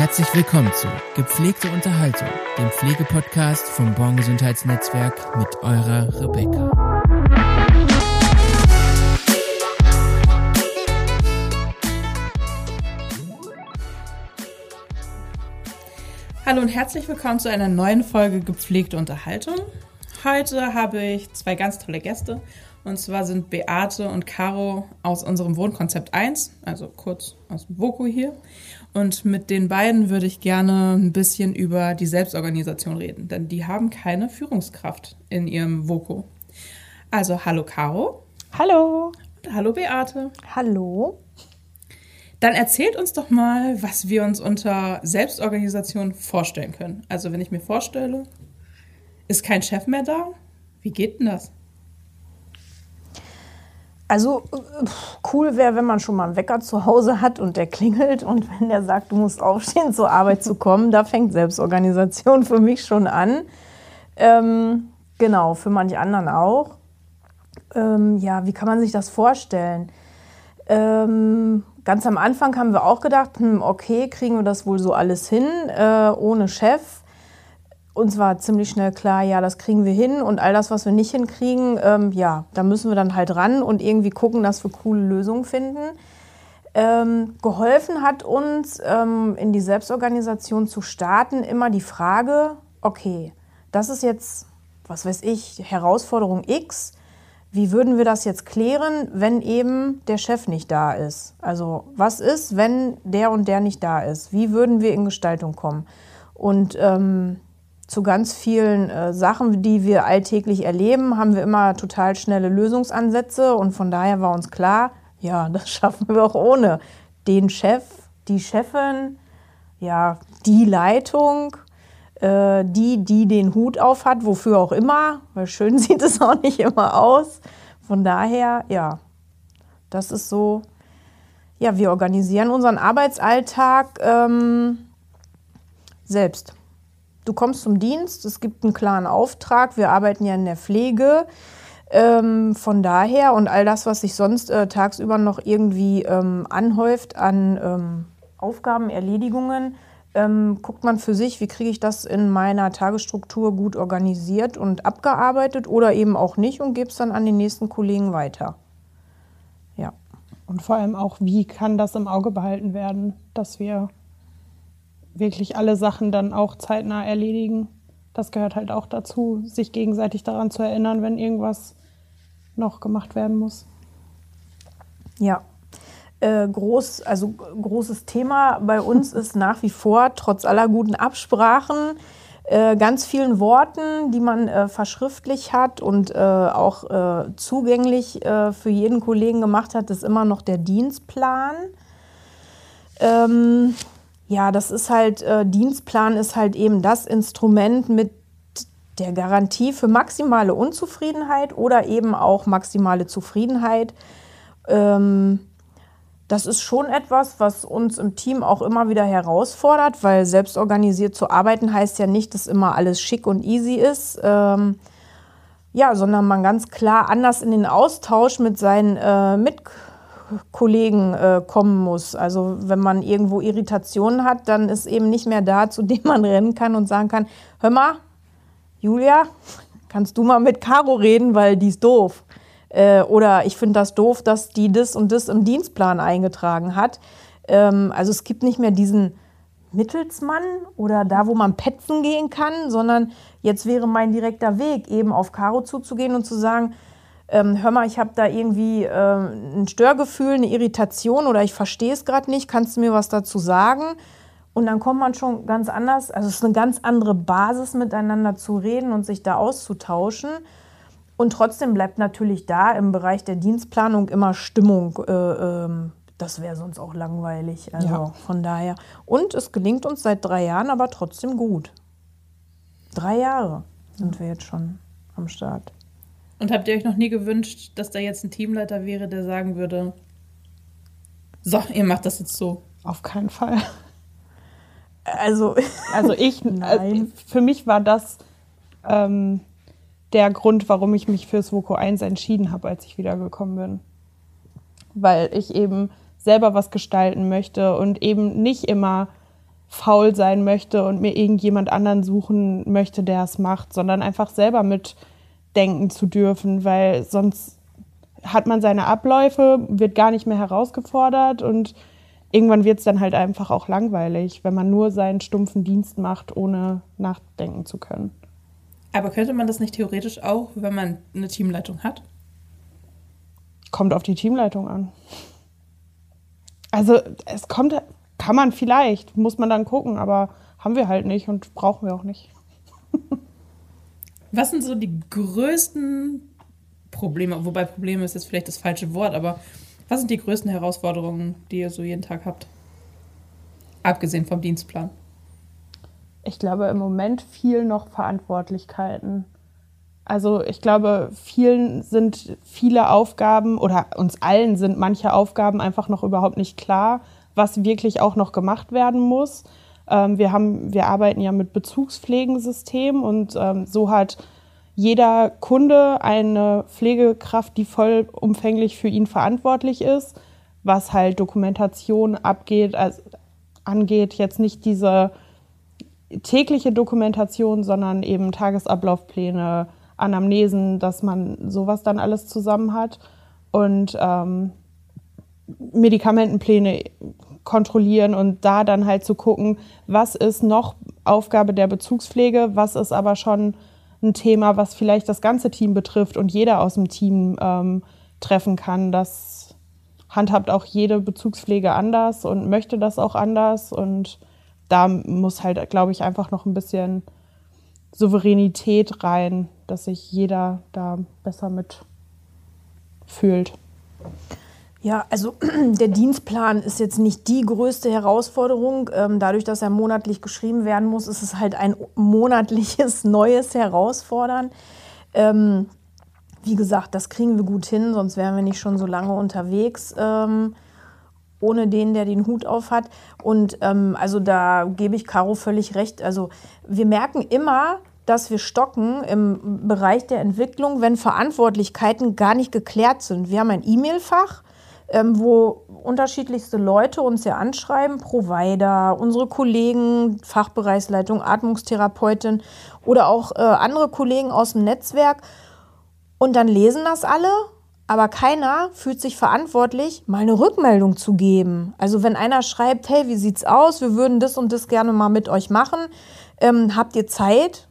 Herzlich willkommen zu Gepflegte Unterhaltung, dem Pflegepodcast vom Born Gesundheitsnetzwerk mit eurer Rebecca. Hallo und herzlich willkommen zu einer neuen Folge Gepflegte Unterhaltung. Heute habe ich zwei ganz tolle Gäste. Und zwar sind Beate und Caro aus unserem Wohnkonzept 1, also kurz aus dem Voko hier. Und mit den beiden würde ich gerne ein bisschen über die Selbstorganisation reden, denn die haben keine Führungskraft in ihrem Voko. Also hallo Caro. Hallo. Und hallo Beate. Hallo. Dann erzählt uns doch mal, was wir uns unter Selbstorganisation vorstellen können. Also wenn ich mir vorstelle, ist kein Chef mehr da, wie geht denn das? Also cool wäre, wenn man schon mal einen Wecker zu Hause hat und der klingelt und wenn der sagt, du musst aufstehen, zur Arbeit zu kommen, da fängt Selbstorganisation für mich schon an. Ähm, genau, für manche anderen auch. Ähm, ja, wie kann man sich das vorstellen? Ähm, ganz am Anfang haben wir auch gedacht, hm, okay, kriegen wir das wohl so alles hin, äh, ohne Chef uns war ziemlich schnell klar, ja, das kriegen wir hin und all das, was wir nicht hinkriegen, ähm, ja, da müssen wir dann halt ran und irgendwie gucken, dass wir coole Lösungen finden. Ähm, geholfen hat uns, ähm, in die Selbstorganisation zu starten, immer die Frage, okay, das ist jetzt, was weiß ich, Herausforderung X. Wie würden wir das jetzt klären, wenn eben der Chef nicht da ist? Also was ist, wenn der und der nicht da ist? Wie würden wir in Gestaltung kommen? Und ähm, zu ganz vielen äh, Sachen, die wir alltäglich erleben, haben wir immer total schnelle Lösungsansätze und von daher war uns klar, ja, das schaffen wir auch ohne den Chef, die Chefin, ja, die Leitung, äh, die, die den Hut auf hat, wofür auch immer, weil schön sieht es auch nicht immer aus. Von daher, ja, das ist so, ja, wir organisieren unseren Arbeitsalltag ähm, selbst. Du kommst zum Dienst, es gibt einen klaren Auftrag, wir arbeiten ja in der Pflege. Ähm, von daher und all das, was sich sonst äh, tagsüber noch irgendwie ähm, anhäuft an ähm, Aufgaben, Erledigungen, ähm, guckt man für sich, wie kriege ich das in meiner Tagesstruktur gut organisiert und abgearbeitet oder eben auch nicht und gebe es dann an den nächsten Kollegen weiter. Ja. Und vor allem auch, wie kann das im Auge behalten werden, dass wir wirklich alle Sachen dann auch zeitnah erledigen. Das gehört halt auch dazu, sich gegenseitig daran zu erinnern, wenn irgendwas noch gemacht werden muss. Ja. Äh, groß, also großes Thema bei uns ist nach wie vor, trotz aller guten Absprachen, äh, ganz vielen Worten, die man äh, verschriftlich hat und auch zugänglich für jeden Kollegen gemacht hat, ist immer noch der Dienstplan. Ähm, ja, das ist halt, äh, Dienstplan ist halt eben das Instrument mit der Garantie für maximale Unzufriedenheit oder eben auch maximale Zufriedenheit. Ähm, das ist schon etwas, was uns im Team auch immer wieder herausfordert, weil selbstorganisiert zu arbeiten heißt ja nicht, dass immer alles schick und easy ist. Ähm, ja, sondern man ganz klar anders in den Austausch mit seinen äh, Mitkollegen Kollegen äh, kommen muss. Also wenn man irgendwo Irritationen hat, dann ist eben nicht mehr da, zu dem man rennen kann und sagen kann, hör mal, Julia, kannst du mal mit Caro reden, weil die ist doof. Äh, oder ich finde das doof, dass die das und das im Dienstplan eingetragen hat. Ähm, also es gibt nicht mehr diesen Mittelsmann oder da, wo man petzen gehen kann, sondern jetzt wäre mein direkter Weg, eben auf Caro zuzugehen und zu sagen, ähm, hör mal, ich habe da irgendwie äh, ein Störgefühl, eine Irritation oder ich verstehe es gerade nicht, kannst du mir was dazu sagen? Und dann kommt man schon ganz anders, also es ist eine ganz andere Basis, miteinander zu reden und sich da auszutauschen. Und trotzdem bleibt natürlich da im Bereich der Dienstplanung immer Stimmung. Äh, ähm, das wäre sonst auch langweilig. Also ja. von daher. Und es gelingt uns seit drei Jahren aber trotzdem gut. Drei Jahre sind wir jetzt schon am Start. Und habt ihr euch noch nie gewünscht, dass da jetzt ein Teamleiter wäre, der sagen würde, so, ihr macht das jetzt so? Auf keinen Fall. Also, also ich, äh, für mich war das ähm, der Grund, warum ich mich fürs Voko 1 entschieden habe, als ich wiedergekommen bin. Weil ich eben selber was gestalten möchte und eben nicht immer faul sein möchte und mir irgendjemand anderen suchen möchte, der es macht, sondern einfach selber mitdenken zu dürfen, weil sonst hat man seine Abläufe, wird gar nicht mehr herausgefordert und irgendwann wird es dann halt einfach auch langweilig, wenn man nur seinen stumpfen Dienst macht, ohne nachdenken zu können. Aber könnte man das nicht theoretisch auch, wenn man eine Teamleitung hat? Kommt auf die Teamleitung an. Also es kommt, kann man vielleicht, muss man dann gucken, aber haben wir halt nicht und brauchen wir auch nicht. Was sind so die größten Probleme, wobei Probleme ist jetzt vielleicht das falsche Wort, aber was sind die größten Herausforderungen, die ihr so jeden Tag habt? Abgesehen vom Dienstplan. Ich glaube im Moment viel noch Verantwortlichkeiten. Also ich glaube, vielen sind viele Aufgaben oder uns allen sind manche Aufgaben einfach noch überhaupt nicht klar, was wirklich auch noch gemacht werden muss. Ähm, wir, haben, wir arbeiten ja mit Bezugspflegensystem und ähm, so hat jeder Kunde eine Pflegekraft, die vollumfänglich für ihn verantwortlich ist, was halt Dokumentation abgeht, also angeht, jetzt nicht diese tägliche Dokumentation, sondern eben Tagesablaufpläne, Anamnesen, dass man sowas dann alles zusammen hat. Und ähm, Medikamentenpläne kontrollieren und da dann halt zu gucken, was ist noch Aufgabe der Bezugspflege, was ist aber schon ein Thema, was vielleicht das ganze Team betrifft und jeder aus dem Team ähm, treffen kann. Das handhabt auch jede Bezugspflege anders und möchte das auch anders. Und da muss halt, glaube ich, einfach noch ein bisschen Souveränität rein, dass sich jeder da besser mit fühlt. Ja, also der Dienstplan ist jetzt nicht die größte Herausforderung. Ähm, dadurch, dass er monatlich geschrieben werden muss, ist es halt ein monatliches neues Herausfordern. Ähm, wie gesagt, das kriegen wir gut hin, sonst wären wir nicht schon so lange unterwegs ähm, ohne den, der den Hut auf hat. Und also da gebe ich Caro völlig recht. Also wir merken immer, dass wir stocken im Bereich der Entwicklung, wenn Verantwortlichkeiten gar nicht geklärt sind. Wir haben ein E-Mail-Fach ähm, wo unterschiedlichste Leute uns ja anschreiben, Provider, unsere Kollegen, Fachbereichsleitung, Atmungstherapeutin oder auch äh, andere Kollegen aus dem Netzwerk. Und dann lesen das alle, aber keiner fühlt sich verantwortlich, mal eine Rückmeldung zu geben. Also wenn einer schreibt, hey, wie sieht's aus? Wir würden das und das gerne mal mit euch machen. Ähm, habt ihr Zeit?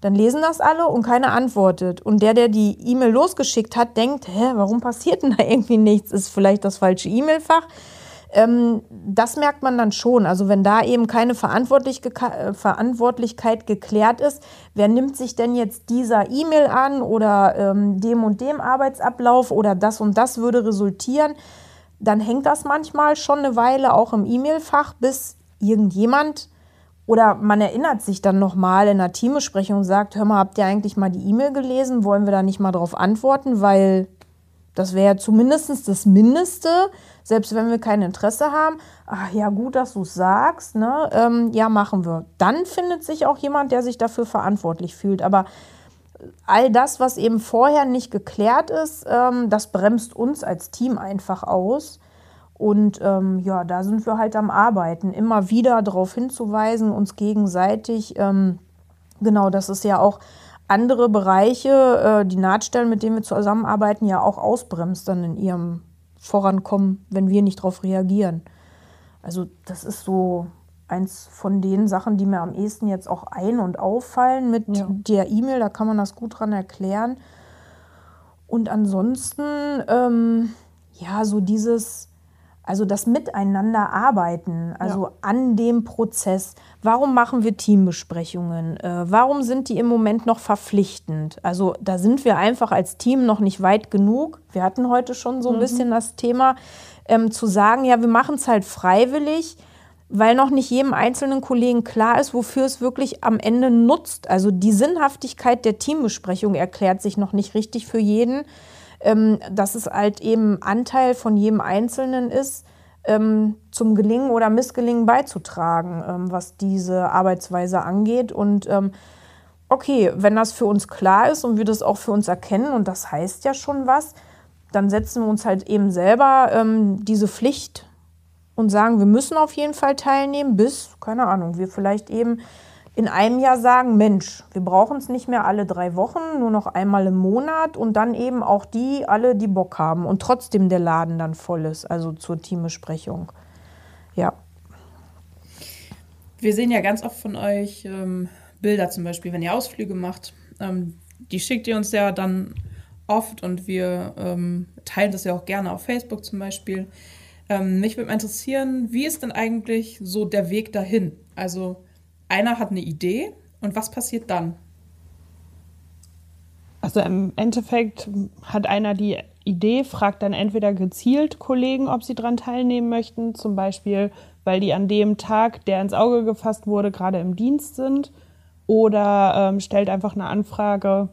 Dann lesen das alle und keiner antwortet. Und der, der die E-Mail losgeschickt hat, denkt, hä, warum passiert denn da irgendwie nichts? Ist vielleicht das falsche E-Mail-Fach? Ähm, das merkt man dann schon. Also wenn da eben keine Verantwortlich äh, Verantwortlichkeit geklärt ist, wer nimmt sich denn jetzt dieser E-Mail an oder ähm, dem und dem Arbeitsablauf oder das und das würde resultieren, dann hängt das manchmal schon eine Weile auch im E-Mail-Fach, bis irgendjemand oder man erinnert sich dann nochmal in einer Teambesprechung und sagt, hör mal, habt ihr eigentlich mal die E-Mail gelesen? Wollen wir da nicht mal drauf antworten? Weil das wäre zumindest das Mindeste, selbst wenn wir kein Interesse haben. Ach ja, gut, dass du es sagst. Ne? Ähm, ja, machen wir. Dann findet sich auch jemand, der sich dafür verantwortlich fühlt. Aber all das, was eben vorher nicht geklärt ist, ähm, das bremst uns als Team einfach aus. Und ähm, ja, da sind wir halt am Arbeiten, immer wieder darauf hinzuweisen, uns gegenseitig. Ähm, genau, das ist ja auch andere Bereiche, äh, die Nahtstellen, mit denen wir zusammenarbeiten, ja auch ausbremst dann in ihrem Vorankommen, wenn wir nicht darauf reagieren. Also das ist so eins von den Sachen, die mir am ehesten jetzt auch ein- und auffallen mit ja. der E-Mail. Da kann man das gut dran erklären. Und ansonsten, ähm, ja, so dieses also das Miteinander arbeiten, also ja. an dem Prozess. Warum machen wir Teambesprechungen? Äh, warum sind die im Moment noch verpflichtend? Also da sind wir einfach als Team noch nicht weit genug. Wir hatten heute schon so ein mhm. bisschen das Thema, ähm, zu sagen, ja, wir machen es halt freiwillig, weil noch nicht jedem einzelnen Kollegen klar ist, wofür es wirklich am Ende nutzt. Also die Sinnhaftigkeit der Teambesprechung erklärt sich noch nicht richtig für jeden ähm, dass es halt eben Anteil von jedem Einzelnen ist, ähm, zum Gelingen oder Missgelingen beizutragen, ähm, was diese Arbeitsweise angeht. Und ähm, okay, wenn das für uns klar ist und wir das auch für uns erkennen, und das heißt ja schon was, dann setzen wir uns halt eben selber ähm, diese Pflicht und sagen, wir müssen auf jeden Fall teilnehmen, bis, keine Ahnung, wir vielleicht eben in einem Jahr sagen, Mensch, wir brauchen es nicht mehr alle drei Wochen, nur noch einmal im Monat und dann eben auch die, alle, die Bock haben und trotzdem der Laden dann voll ist, also zur Teambesprechung. Ja. Wir sehen ja ganz oft von euch ähm, Bilder zum Beispiel, wenn ihr Ausflüge macht. Ähm, die schickt ihr uns ja dann oft und wir ähm, teilen das ja auch gerne auf Facebook zum Beispiel. Ähm, mich würde interessieren, wie ist denn eigentlich so der Weg dahin? Also einer hat eine Idee und was passiert dann? Also im Endeffekt hat einer die Idee, fragt dann entweder gezielt Kollegen, ob sie daran teilnehmen möchten, zum Beispiel, weil die an dem Tag, der ins Auge gefasst wurde, gerade im Dienst sind, oder ähm, stellt einfach eine Anfrage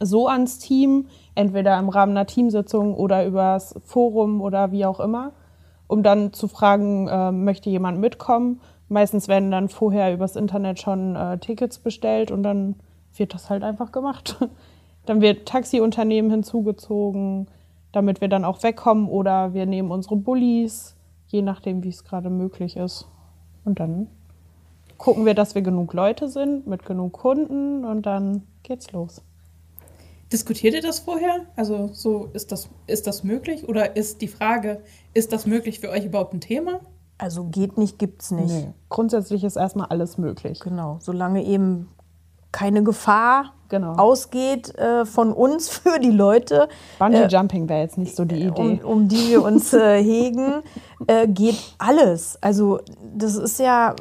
so ans Team, entweder im Rahmen einer Teamsitzung oder übers Forum oder wie auch immer, um dann zu fragen, äh, möchte jemand mitkommen meistens werden dann vorher übers Internet schon äh, Tickets bestellt und dann wird das halt einfach gemacht. dann wird Taxiunternehmen hinzugezogen, damit wir dann auch wegkommen oder wir nehmen unsere Bullies, je nachdem, wie es gerade möglich ist. Und dann gucken wir, dass wir genug Leute sind mit genug Kunden und dann geht's los. Diskutiert ihr das vorher? Also so ist das, ist das möglich? Oder ist die Frage, ist das möglich für euch überhaupt ein Thema? Also geht nicht, gibt's nicht. Nee. Grundsätzlich ist erstmal alles möglich. Genau, solange eben keine Gefahr genau. ausgeht äh, von uns für die Leute. Bungee Jumping wäre jetzt nicht so die Idee. Um, um die wir uns äh, hegen, äh, geht alles. Also das ist ja.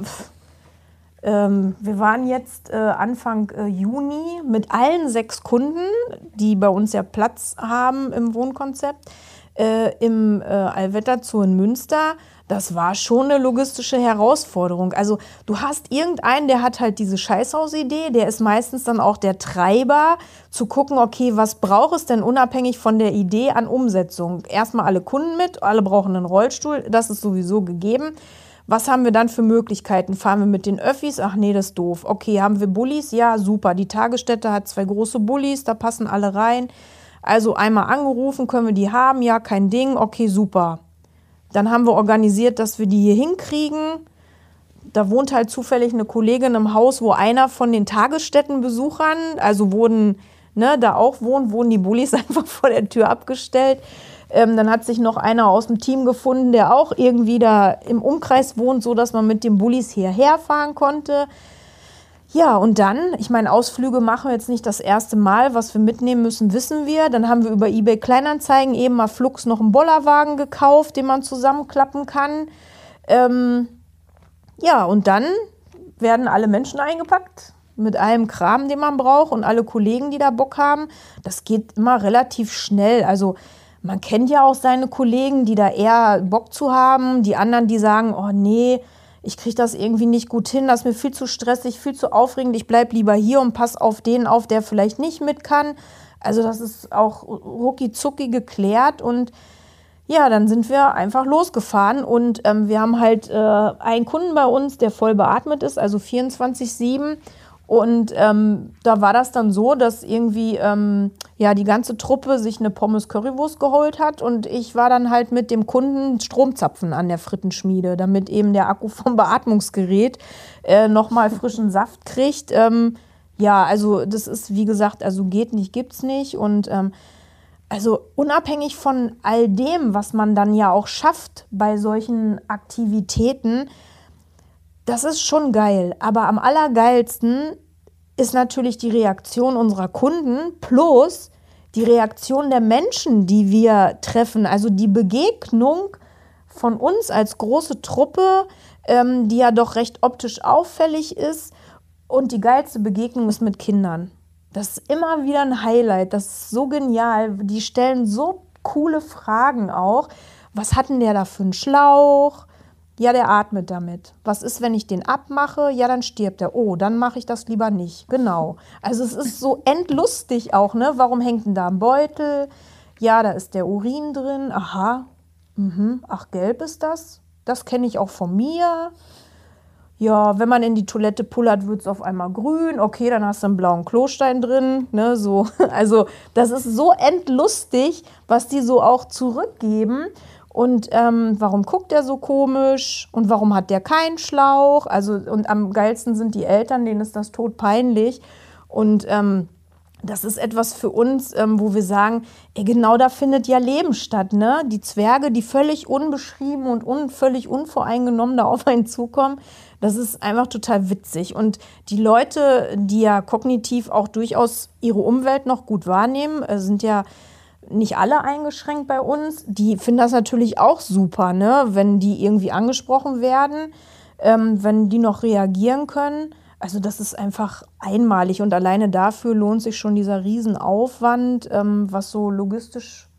Ähm, wir waren jetzt äh, Anfang äh, Juni mit allen sechs Kunden, die bei uns ja Platz haben im Wohnkonzept, äh, im Allwetter Zoo in Münster das war schon eine logistische Herausforderung. Also du hast irgendeinen, der hat halt diese Scheißhausidee, der ist meistens dann auch der Treiber, zu gucken, okay, was braucht es denn unabhängig von der Idee an Umsetzung? Erstmal alle Kunden mit, alle brauchen einen Rollstuhl, das ist sowieso gegeben. Was haben wir dann für Möglichkeiten? Fahren wir mit den Öffis? Ach nee, das ist doof. Okay, haben wir Bullis? Ja, super. Die Tagesstätte hat zwei große Bullis, da passen alle rein. Also einmal angerufen, können wir die haben? Ja, kein Ding. Okay, super. Dann haben wir organisiert, dass wir die hier hinkriegen. Da wohnt halt zufällig eine Kollegin im Haus, wo einer von den Tagesstättenbesuchern, also wurden, ne, da auch wohnt, wurden die Bullis einfach vor der Tür abgestellt. Ähm, dann hat sich noch einer aus dem Team gefunden, der auch irgendwie da im Umkreis wohnt, so dass man mit den Bullis hierher fahren konnte. Ja, und dann, ich meine, Ausflüge machen wir jetzt nicht das erste Mal. Was wir mitnehmen müssen, wissen wir. Dann haben wir über eBay Kleinanzeigen eben mal Flux noch einen Bollerwagen gekauft, den man zusammenklappen kann. Ähm, ja, und dann werden alle Menschen eingepackt mit allem Kram, den man braucht und alle Kollegen, die da Bock haben. Das geht immer relativ schnell. Also man kennt ja auch seine Kollegen, die da eher Bock zu haben. Die anderen, die sagen, oh nee, ich kriege das irgendwie nicht gut hin, das ist mir viel zu stressig, viel zu aufregend, ich bleibe lieber hier und passe auf den auf, der vielleicht nicht mit kann. Also das ist auch rucki zucki geklärt und ja, dann sind wir einfach losgefahren und ähm, wir haben halt äh, einen Kunden bei uns, der voll beatmet ist, also 24-7 und ähm, da war das dann so, dass irgendwie ähm, ja die ganze Truppe sich eine Pommes Currywurst geholt hat und ich war dann halt mit dem Kunden Stromzapfen an der Frittenschmiede, damit eben der Akku vom Beatmungsgerät äh, nochmal frischen Saft kriegt. Ähm, ja, also das ist wie gesagt, also geht nicht, gibt's nicht und ähm, also unabhängig von all dem, was man dann ja auch schafft bei solchen Aktivitäten, das ist schon geil. Aber am allergeilsten ist natürlich die Reaktion unserer Kunden plus die Reaktion der Menschen, die wir treffen. Also die Begegnung von uns als große Truppe, ähm, die ja doch recht optisch auffällig ist. Und die geilste Begegnung ist mit Kindern. Das ist immer wieder ein Highlight. Das ist so genial. Die stellen so coole Fragen auch. Was hatten der da für einen Schlauch? Ja, der atmet damit. Was ist, wenn ich den abmache? Ja, dann stirbt er. Oh, dann mache ich das lieber nicht. Genau. Also es ist so endlustig auch, ne? Warum hängt denn da ein Beutel? Ja, da ist der Urin drin. Aha. Mhm. Ach, gelb ist das? Das kenne ich auch von mir. Ja, wenn man in die Toilette pullert, wird es auf einmal grün. Okay, dann hast du einen blauen Klostein drin. Ne, so. Also, das ist so endlustig, was die so auch zurückgeben. Und ähm, warum guckt er so komisch? Und warum hat der keinen Schlauch? Also, und am geilsten sind die Eltern, denen ist das tot peinlich. Und ähm, das ist etwas für uns, ähm, wo wir sagen, ey, genau da findet ja Leben statt. Ne? Die Zwerge, die völlig unbeschrieben und un völlig unvoreingenommen da auf einen zukommen, das ist einfach total witzig. Und die Leute, die ja kognitiv auch durchaus ihre Umwelt noch gut wahrnehmen, äh, sind ja nicht alle eingeschränkt bei uns, die finden das natürlich auch super, ne? wenn die irgendwie angesprochen werden, ähm, wenn die noch reagieren können. Also das ist einfach einmalig und alleine dafür lohnt sich schon dieser Riesenaufwand, ähm, was so logistisch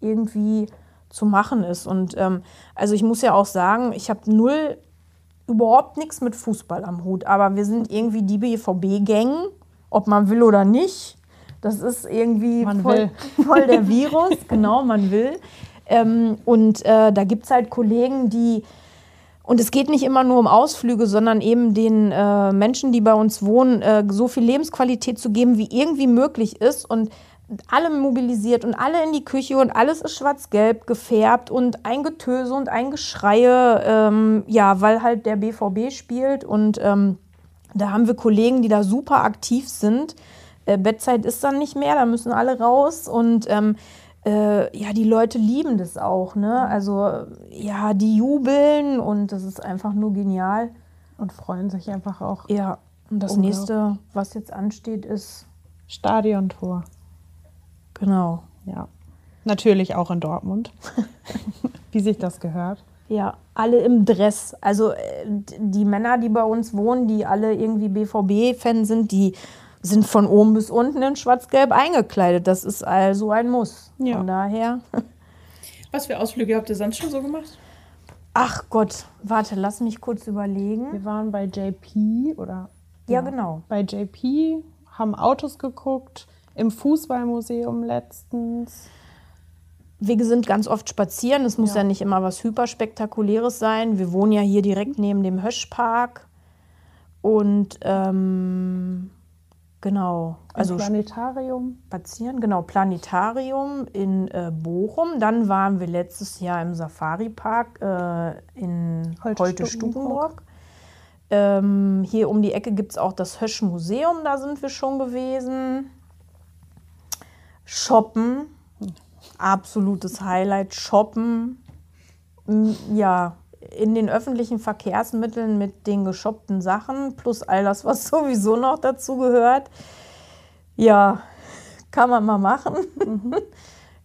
irgendwie zu machen ist. Und ähm, also ich muss ja auch sagen, ich habe null, überhaupt nichts mit Fußball am Hut, aber wir sind irgendwie die BVB-Gang, ob man will oder nicht. Das ist irgendwie voll, voll der Virus, genau, man will. Ähm, und äh, da gibt es halt Kollegen, die und es geht nicht immer nur um Ausflüge, sondern eben den äh, Menschen, die bei uns wohnen, äh, so viel Lebensqualität zu geben, wie irgendwie möglich ist. Und alle mobilisiert und alle in die Küche und alles ist schwarz-gelb gefärbt und ein Getöse und ein Geschreie, ähm, ja, weil halt der BVB spielt. Und ähm, da haben wir Kollegen, die da super aktiv sind. Äh, Bettzeit ist dann nicht mehr, da müssen alle raus. Und ähm, äh, ja, die Leute lieben das auch, ne? Also ja, die jubeln und das ist einfach nur genial. Und freuen sich einfach auch. Ja, und das nächste, was jetzt ansteht, ist Stadiontor. genau. Ja. Natürlich auch in Dortmund. Wie sich das gehört. Ja, alle im Dress. Also äh, die Männer, die bei uns wohnen, die alle irgendwie BVB-Fan sind, die sind von oben bis unten in schwarz-gelb eingekleidet. Das ist also ein Muss. Ja. Von daher. Was für Ausflüge habt ihr sonst schon so gemacht? Ach Gott, warte, lass mich kurz überlegen. Wir waren bei JP oder Ja, genau. bei JP, haben Autos geguckt, im Fußballmuseum letztens. Wir sind ganz oft spazieren. Es muss ja. Ja. nicht immer was Hyperspektakuläres sein. Wir wohnen ja hier direkt neben dem Höschpark. Und ähm, genau, Also also Planetarium. spazieren, genau, Planetarium in äh, Bochum. Dann waren wir letztes Jahr im Safari-Park äh, in Holte-Stukenburg. Ähm, hier um die Ecke gibt es auch das Hösch-Museum, da sind wir schon gewesen. Shoppen, absolutes Highlight, Shoppen. Ja, in den öffentlichen Verkehrsmitteln mit den geshoppten Sachen plus all das, was sowieso noch dazu gehört. Ja, kann man mal machen.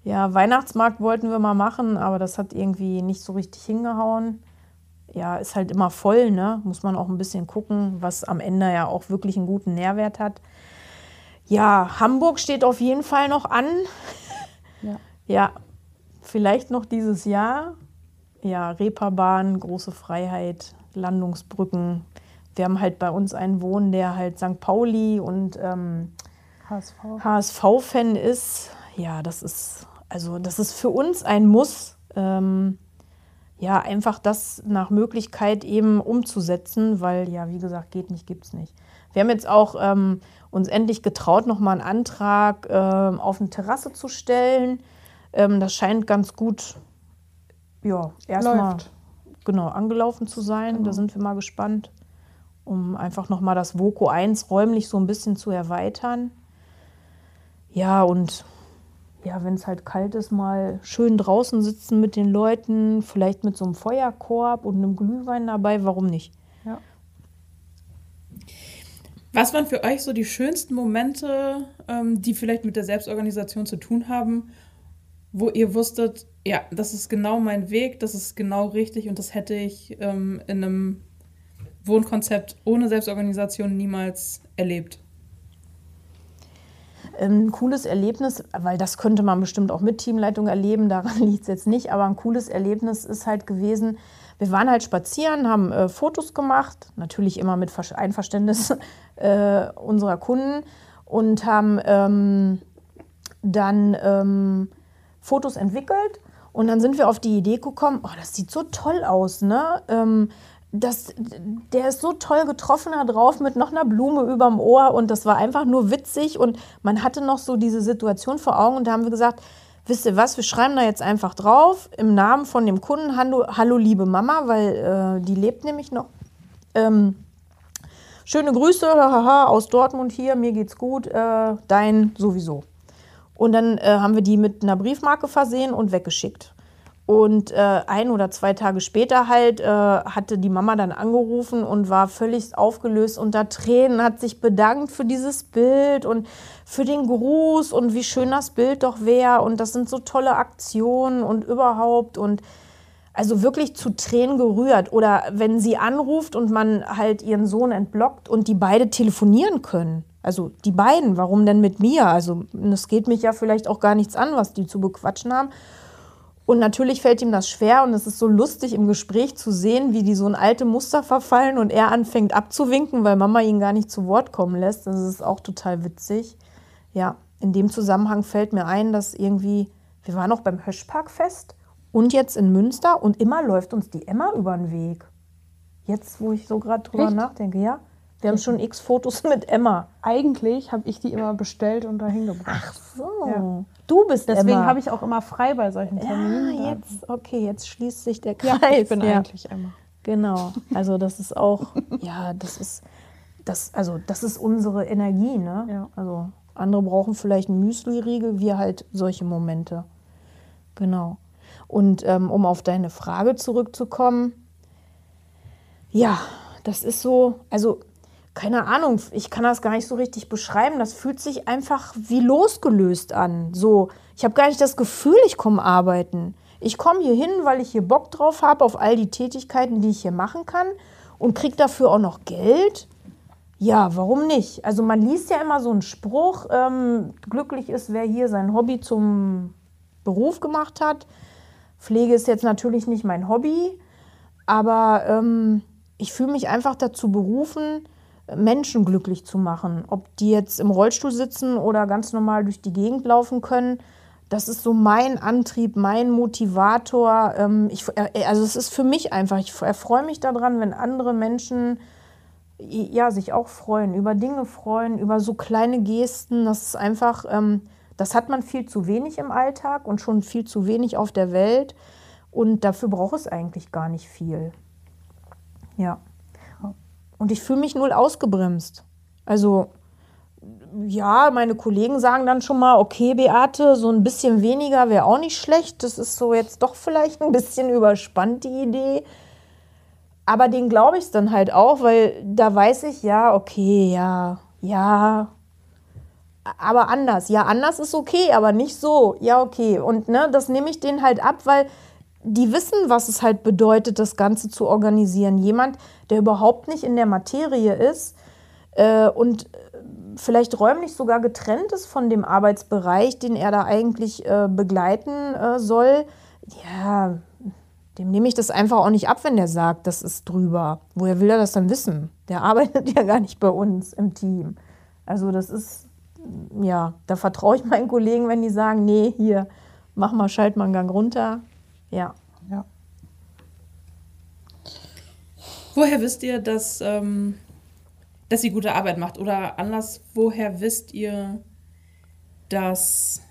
Ja, Weihnachtsmarkt wollten wir mal machen, aber das hat irgendwie nicht so richtig hingehauen. Ja, ist halt immer voll, ne? Muss man auch ein bisschen gucken, was am Ende ja auch wirklich einen guten Nährwert hat. Ja, Hamburg steht auf jeden Fall noch an. Ja. Ja, vielleicht noch dieses Jahr. Ja, Reeperbahn, große Freiheit, Landungsbrücken. Wir haben halt bei uns einen Wohnen, der halt St. Pauli und ähm, HSV. HSV-Fan ist. Ja, das ist, also das ist für uns ein Muss. Ähm, ja, einfach das nach Möglichkeit eben umzusetzen, weil ja, wie gesagt, geht nicht, gibt's nicht. Wir haben jetzt auch ähm, uns endlich getraut, nochmal einen Antrag ähm, auf eine Terrasse zu stellen. Ähm, das scheint ganz gut, ja, erstmal genau angelaufen zu sein. Da Genau. sind wir mal gespannt, um einfach nochmal das Voco 1 räumlich so ein bisschen zu erweitern. Ja, und ja, wenn es halt kalt ist, mal schön draußen sitzen mit den Leuten, vielleicht mit so einem Feuerkorb und einem Glühwein dabei, warum nicht? Ja. Was waren für euch so die schönsten Momente, ähm, die vielleicht mit der Selbstorganisation zu tun haben, wo ihr wusstet, ja, das ist genau mein Weg, das ist genau richtig und das hätte ich ähm, in einem Wohnkonzept ohne Selbstorganisation niemals erlebt? Ähm, Ein cooles Erlebnis, weil das könnte man bestimmt auch mit Teamleitung erleben, daran liegt es jetzt nicht, aber ein cooles Erlebnis ist halt gewesen, wir waren halt spazieren, haben äh, Fotos gemacht, natürlich immer mit Einverständnis äh, unserer Kunden und haben ähm, dann ähm, Fotos entwickelt und dann sind wir auf die Idee gekommen, oh, das sieht so toll aus, ne? Ähm, das, der ist so toll getroffen da drauf mit noch einer Blume überm Ohr und das war einfach nur witzig und man hatte noch so diese Situation vor Augen und da haben wir gesagt, wisst ihr was, wir schreiben da jetzt einfach drauf, im Namen von dem Kunden, Hallo, Hallo liebe Mama, weil äh, die lebt nämlich noch. Ähm, schöne Grüße aus Dortmund hier, mir geht's gut, äh, dein sowieso. Und dann äh, haben wir die mit einer Briefmarke versehen und weggeschickt. Und äh, ein oder zwei Tage später halt äh, hatte die Mama dann angerufen und war völlig aufgelöst unter Tränen, hat sich bedankt für dieses Bild und für den Gruß und wie schön das Bild doch wäre und das sind so tolle Aktionen und überhaupt und also wirklich zu Tränen gerührt. Oder wenn sie anruft und man halt ihren Sohn entblockt und die beide telefonieren können. Also die beiden, warum denn mit mir? Also es geht mich ja vielleicht auch gar nichts an, was die zu bequatschen haben. Und natürlich fällt ihm das schwer und es ist so lustig im Gespräch zu sehen, wie die so ein alte Muster verfallen und er anfängt abzuwinken, weil Mama ihn gar nicht zu Wort kommen lässt. Das ist auch total witzig. Ja, in dem Zusammenhang fällt mir ein, dass irgendwie, wir waren auch beim Höschparkfest und jetzt in Münster und immer läuft uns die Emma über den Weg. Jetzt, wo ich so gerade drüber Echt? nachdenke, ja. Wir haben schon x Fotos mit Emma. Eigentlich habe ich die immer bestellt und dahin gebracht. So, Ja. du bist Deswegen habe ich auch immer frei bei solchen Terminen. ja, jetzt, okay, jetzt schließt sich der ja, Kreis. ich bin ja. eigentlich Emma. Genau. Also das ist auch, ja, das ist, das, also das ist unsere Energie, ne? Ja. Also andere brauchen vielleicht einen Müsli-Riegel, wir halt solche Momente. Genau. Und ähm, um auf deine Frage zurückzukommen, ja, das ist so, also keine Ahnung, ich kann das gar nicht so richtig beschreiben. Das fühlt sich einfach wie losgelöst an. So, ich habe gar nicht das Gefühl, ich komme arbeiten. Ich komme hier hin, weil ich hier Bock drauf habe auf all die Tätigkeiten, die ich hier machen kann und kriege dafür auch noch Geld. Ja, warum nicht? Also man liest ja immer so einen Spruch, ähm, glücklich ist, wer hier sein Hobby zum Beruf gemacht hat. Pflege ist jetzt natürlich nicht mein Hobby, aber ähm, ich fühle mich einfach dazu berufen, Menschen glücklich zu machen. Ob die jetzt im Rollstuhl sitzen oder ganz normal durch die Gegend laufen können, das ist so mein Antrieb, mein Motivator. Ähm, ich, äh, also es ist für mich einfach, ich erfreue mich daran, wenn andere Menschen ja, sich auch freuen, über Dinge freuen, über so kleine Gesten. Das ist einfach, ähm, das hat man viel zu wenig im Alltag und schon viel zu wenig auf der Welt. Und dafür braucht es eigentlich gar nicht viel. Ja. Und ich fühle mich null ausgebremst. Also, ja, meine Kollegen sagen dann schon mal, okay, Beate, so ein bisschen weniger wäre auch nicht schlecht. Das ist so jetzt doch vielleicht ein bisschen überspannt, die Idee. Aber den glaube ich es dann halt auch, weil da weiß ich, ja, okay, ja, ja, aber anders. Ja, anders ist okay, aber nicht so. Ja, okay. Und ne, das nehme ich denen halt ab, weil die wissen, was es halt bedeutet, das Ganze zu organisieren. Jemand, der überhaupt nicht in der Materie ist äh, und vielleicht räumlich sogar getrennt ist von dem Arbeitsbereich, den er da eigentlich äh, begleiten äh, soll, ja, dem nehme ich das einfach auch nicht ab, wenn der sagt, das ist drüber. Woher will er das dann wissen? Der arbeitet ja gar nicht bei uns im Team. Also das ist, ja, da vertraue ich meinen Kollegen, wenn die sagen, nee, hier, mach mal, schalt mal einen Gang runter. Ja. Ja. Woher wisst ihr, dass, ähm, dass sie gute Arbeit macht? Oder anders, woher wisst ihr, dass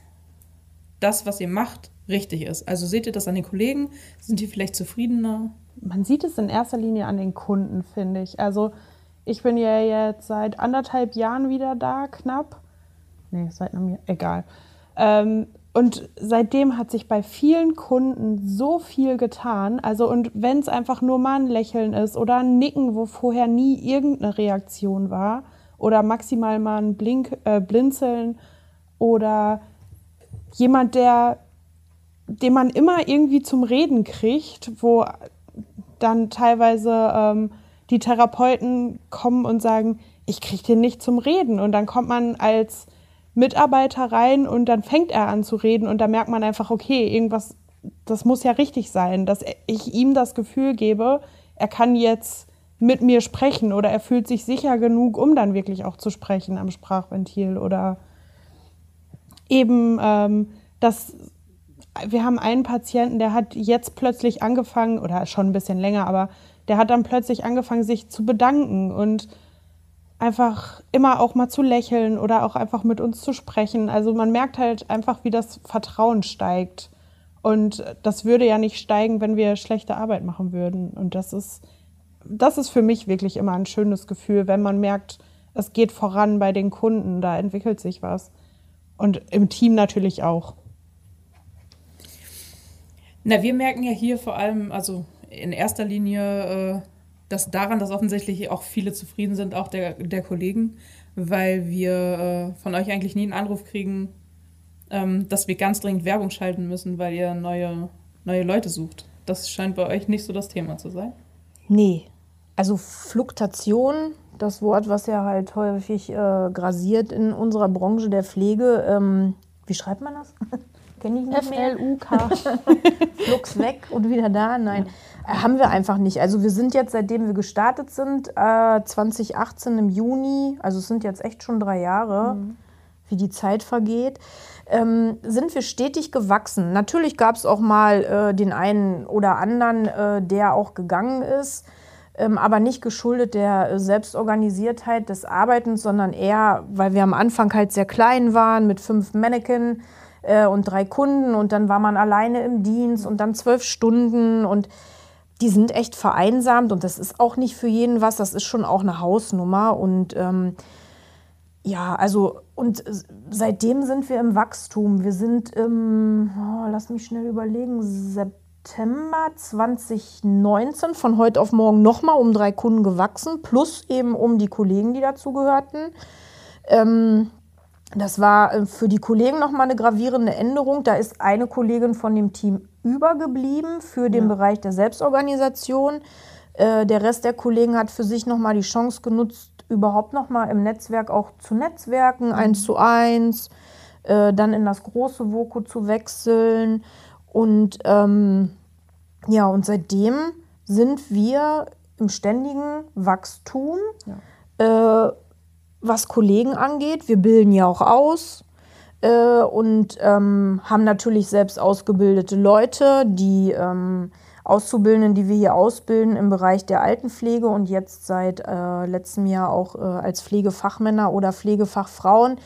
das, was ihr macht, richtig ist? Also seht ihr das an den Kollegen? Sind die vielleicht zufriedener? Man sieht es in erster Linie an den Kunden, finde ich. Also ich bin ja jetzt seit anderthalb Jahren wieder da, knapp. Nee, seit einem Jahr, egal. Ähm, und seitdem hat sich bei vielen Kunden so viel getan. Also, und wenn es einfach nur mal ein Lächeln ist oder ein Nicken, wo vorher nie irgendeine Reaktion war, oder maximal mal ein Blink, äh, Blinzeln oder jemand, der, den man immer irgendwie zum Reden kriegt, wo dann teilweise ähm, die Therapeuten kommen und sagen, ich kriege den nicht zum Reden. Und dann kommt man als Mitarbeiter rein und dann fängt er an zu reden und da merkt man einfach, okay, irgendwas, das muss ja richtig sein, dass ich ihm das Gefühl gebe, er kann jetzt mit mir sprechen oder er fühlt sich sicher genug, um dann wirklich auch zu sprechen am Sprachventil oder eben ähm, das wir haben einen Patienten, der hat jetzt plötzlich angefangen, oder schon ein bisschen länger, aber der hat dann plötzlich angefangen, sich zu bedanken und einfach immer auch mal zu lächeln oder auch einfach mit uns zu sprechen. Also man merkt halt einfach, wie das Vertrauen steigt. Und das würde ja nicht steigen, wenn wir schlechte Arbeit machen würden. Und das ist, das ist für mich wirklich immer ein schönes Gefühl, wenn man merkt, es geht voran bei den Kunden, da entwickelt sich was. Und im Team natürlich auch. Na, wir merken ja hier vor allem, also in erster Linie, dass daran, dass offensichtlich auch viele zufrieden sind, auch der, der Kollegen, weil wir äh, von euch eigentlich nie einen Anruf kriegen, ähm, dass wir ganz dringend Werbung schalten müssen, weil ihr neue, neue Leute sucht. Das scheint bei euch nicht so das Thema zu sein. Nee. Also Fluktuation, das Wort, was ja halt häufig äh, grasiert in unserer Branche der Pflege. Ähm, wie schreibt man das? Kenne ich nicht F-L-U-K. Flux weg und wieder da? Nein. Äh, haben wir einfach nicht. Also wir sind jetzt, seitdem wir gestartet sind, äh, 2018 im Juni, also es sind jetzt echt schon drei Jahre, mhm. wie die Zeit vergeht, ähm, sind wir stetig gewachsen. Natürlich gab es auch mal äh, den einen oder anderen, äh, der auch gegangen ist, ähm, aber nicht geschuldet der Selbstorganisiertheit des Arbeitens, sondern eher, weil wir am Anfang halt sehr klein waren mit fünf Mannequin äh, und drei Kunden und dann war man alleine im Dienst und dann zwölf Stunden und die sind echt vereinsamt und das ist auch nicht für jeden was, das ist schon auch eine Hausnummer und ähm, ja, also und seitdem sind wir im Wachstum. Wir sind im, oh, lass mich schnell überlegen, September 2019 von heute auf morgen nochmal um drei Kunden gewachsen, plus eben um die Kollegen, die dazu gehörten. Ähm, das war äh, für die Kollegen nochmal eine gravierende Änderung. Da ist eine Kollegin von dem Team übergeblieben für den ja. Bereich der Selbstorganisation. Äh, der Rest der Kollegen hat für sich nochmal die Chance genutzt, überhaupt nochmal im Netzwerk auch zu netzwerken, mhm. eins zu eins, äh, dann in das große Voko zu wechseln. Und ähm, ja, und seitdem sind wir im ständigen Wachstum. Ja. Äh, was Kollegen angeht. Wir bilden ja auch aus äh, und ähm, haben natürlich selbst ausgebildete Leute, die ähm, Auszubildenden, die wir hier ausbilden im Bereich der Altenpflege und jetzt seit äh, letztem Jahr auch äh, als Pflegefachmänner oder Pflegefachfrauen,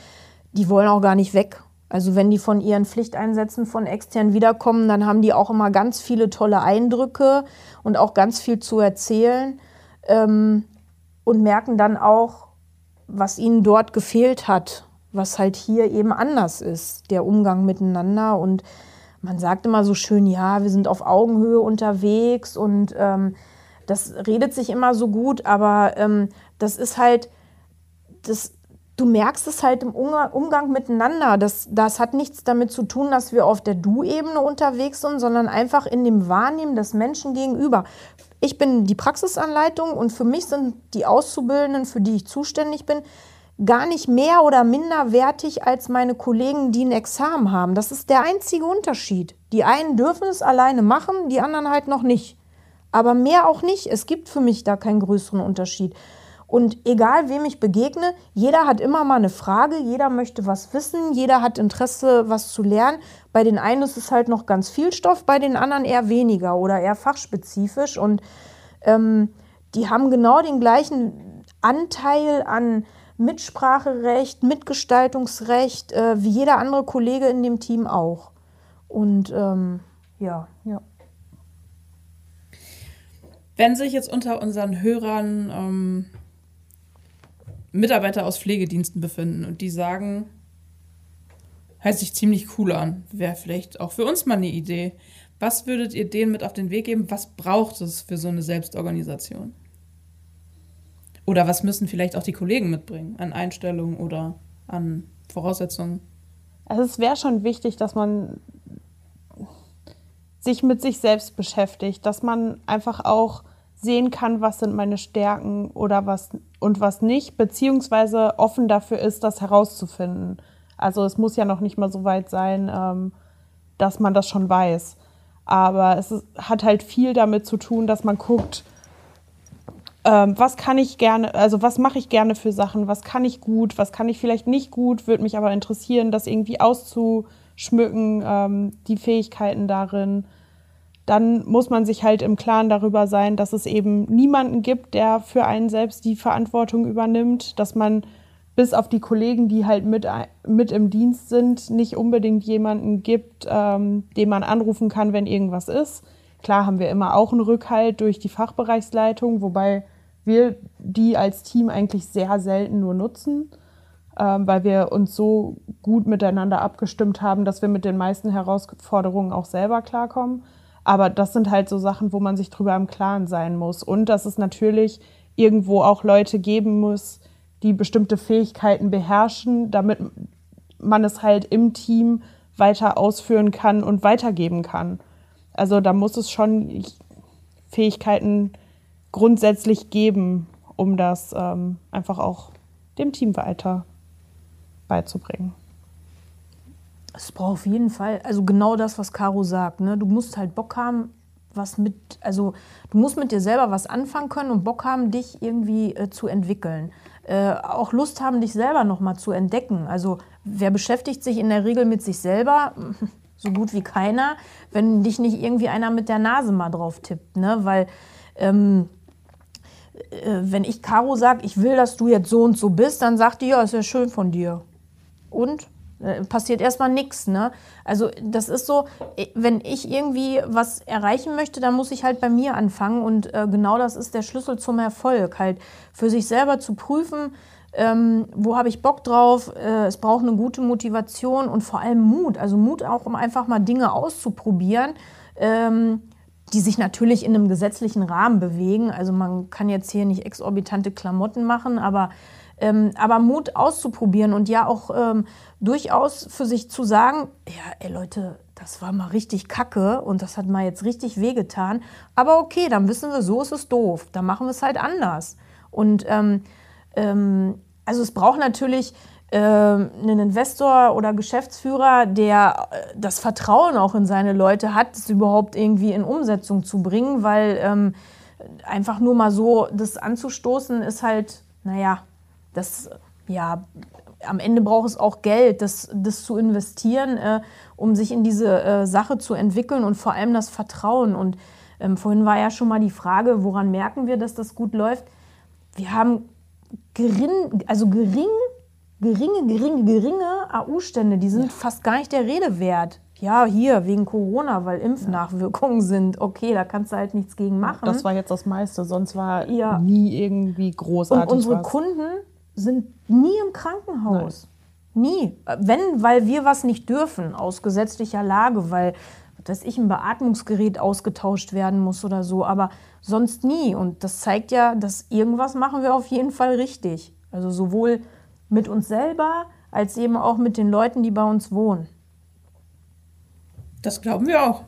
die wollen auch gar nicht weg. Also wenn die von ihren Pflichteinsätzen von extern wiederkommen, dann haben die auch immer ganz viele tolle Eindrücke und auch ganz viel zu erzählen ähm, und merken dann auch, was ihnen dort gefehlt hat, was halt hier eben anders ist, der Umgang miteinander. Und man sagt immer so schön, ja, wir sind auf Augenhöhe unterwegs und ähm, das redet sich immer so gut, aber ähm, das ist halt, das, du merkst es halt im Umgang miteinander. Das, das hat nichts damit zu tun, dass wir auf der Du-Ebene unterwegs sind, sondern einfach in dem Wahrnehmen des Menschen gegenüber. Ich bin die Praxisanleitung und für mich sind die Auszubildenden, für die ich zuständig bin, gar nicht mehr oder minder wertig als meine Kollegen, die ein Examen haben. Das ist der einzige Unterschied. Die einen dürfen es alleine machen, die anderen halt noch nicht. Aber mehr auch nicht. Es gibt für mich da keinen größeren Unterschied. Und egal, wem ich begegne, jeder hat immer mal eine Frage, jeder möchte was wissen, jeder hat Interesse, was zu lernen. Bei den einen ist es halt noch ganz viel Stoff, bei den anderen eher weniger oder eher fachspezifisch. Und ähm, die haben genau den gleichen Anteil an Mitspracherecht, Mitgestaltungsrecht, äh, wie jeder andere Kollege in dem Team auch. Und ähm, ja, ja. Wenn sich jetzt unter unseren Hörern ähm, Mitarbeiter aus Pflegediensten befinden und die sagen, Hört sich ziemlich cool an. Wäre vielleicht auch für uns mal eine Idee. Was würdet ihr denen mit auf den Weg geben? Was braucht es für so eine Selbstorganisation? Oder was müssen vielleicht auch die Kollegen mitbringen an Einstellungen oder an Voraussetzungen? Also es wäre schon wichtig, dass man sich mit sich selbst beschäftigt, dass man einfach auch sehen kann, was sind meine Stärken oder was und was nicht, beziehungsweise offen dafür ist, das herauszufinden. Also es muss ja noch nicht mal so weit sein, ähm, dass man das schon weiß. Aber es ist, hat halt viel damit zu tun, dass man guckt, ähm, was kann ich gerne, also was mache ich gerne für Sachen, was kann ich gut, was kann ich vielleicht nicht gut, würde mich aber interessieren, das irgendwie auszuschmücken, ähm, die Fähigkeiten darin. Dann muss man sich halt im Klaren darüber sein, dass es eben niemanden gibt, der für einen selbst die Verantwortung übernimmt, dass man bis auf die Kollegen, die halt mit, mit im Dienst sind, nicht unbedingt jemanden gibt, ähm, den man anrufen kann, wenn irgendwas ist. Klar haben wir immer auch einen Rückhalt durch die Fachbereichsleitung, wobei wir die als Team eigentlich sehr selten nur nutzen, ähm, weil wir uns so gut miteinander abgestimmt haben, dass wir mit den meisten Herausforderungen auch selber klarkommen. Aber das sind halt so Sachen, wo man sich drüber im Klaren sein muss. Und dass es natürlich irgendwo auch Leute geben muss, die bestimmte Fähigkeiten beherrschen, damit man es halt im Team weiter ausführen kann und weitergeben kann. Also da muss es schon Fähigkeiten grundsätzlich geben, um das ähm, einfach auch dem Team weiter beizubringen. Es braucht auf jeden Fall, also genau das, was Caro sagt. Ne? Du musst halt Bock haben, was mit, also du musst mit dir selber was anfangen können und Bock haben, dich irgendwie äh, zu entwickeln. Äh, auch Lust haben, dich selber nochmal zu entdecken. Also wer beschäftigt sich in der Regel mit sich selber? So gut wie keiner, wenn dich nicht irgendwie einer mit der Nase mal drauf tippt. Ne? Weil ähm, äh, wenn ich Caro sage, ich will, dass du jetzt so und so bist, dann sagt die, ja, ist ja schön von dir. Und? Äh, passiert erstmal nichts. Ne? Also das ist so, wenn ich irgendwie was erreichen möchte, dann muss ich halt bei mir anfangen und äh, genau das ist der Schlüssel zum Erfolg, halt für sich selber zu prüfen, ähm, wo habe ich Bock drauf, äh, es braucht eine gute Motivation und vor allem Mut, also Mut auch, um einfach mal Dinge auszuprobieren. Ähm, die sich natürlich in einem gesetzlichen Rahmen bewegen. Also man kann jetzt hier nicht exorbitante Klamotten machen, aber ähm, aber Mut auszuprobieren und ja auch ähm, durchaus für sich zu sagen, ja, ey Leute, das war mal richtig kacke und das hat mal jetzt richtig wehgetan. Aber okay, dann wissen wir, so ist es doof. Dann machen wir es halt anders. Und ähm, ähm, also es braucht natürlich äh, einen Investor oder Geschäftsführer, der äh, das Vertrauen auch in seine Leute hat, es überhaupt irgendwie in Umsetzung zu bringen, weil ähm, einfach nur mal so das anzustoßen ist halt, naja, das, ja, am Ende braucht es auch Geld, das, das zu investieren, äh, um sich in diese äh, Sache zu entwickeln und vor allem das Vertrauen. Und ähm, vorhin war ja schon mal die Frage, woran merken wir, dass das gut läuft? Wir haben gering, also gering, geringe, geringe, geringe AU-Stände, die sind ja. fast gar nicht der Rede wert. Ja, hier, wegen Corona, weil Impfnachwirkungen ja. sind. Okay, da kannst du halt nichts gegen machen. Das war jetzt das meiste, sonst war ja. nie irgendwie großartig. Und unsere was. Kunden sind nie im Krankenhaus. Nein. Nie. Wenn, weil wir was nicht dürfen, aus gesetzlicher Lage, weil dass ich ein Beatmungsgerät ausgetauscht werden muss oder so, aber sonst nie. Und das zeigt ja, dass irgendwas machen wir auf jeden Fall richtig. Also sowohl mit uns selber als eben auch mit den Leuten, die bei uns wohnen. Das glauben wir auch.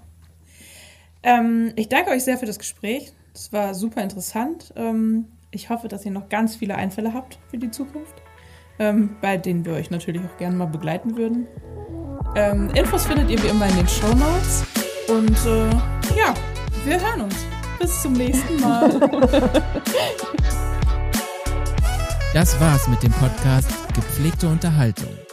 Ähm, ich danke euch sehr für das Gespräch. Es war super interessant. Ähm, ich hoffe, dass ihr noch ganz viele Einfälle habt für die Zukunft, ähm, bei denen wir euch natürlich auch gerne mal begleiten würden. Ähm, Infos findet ihr wie immer in den Show Notes. Und äh, ja, wir hören uns. Bis zum nächsten Mal. Das war's mit dem Podcast Gepflegte Unterhaltung.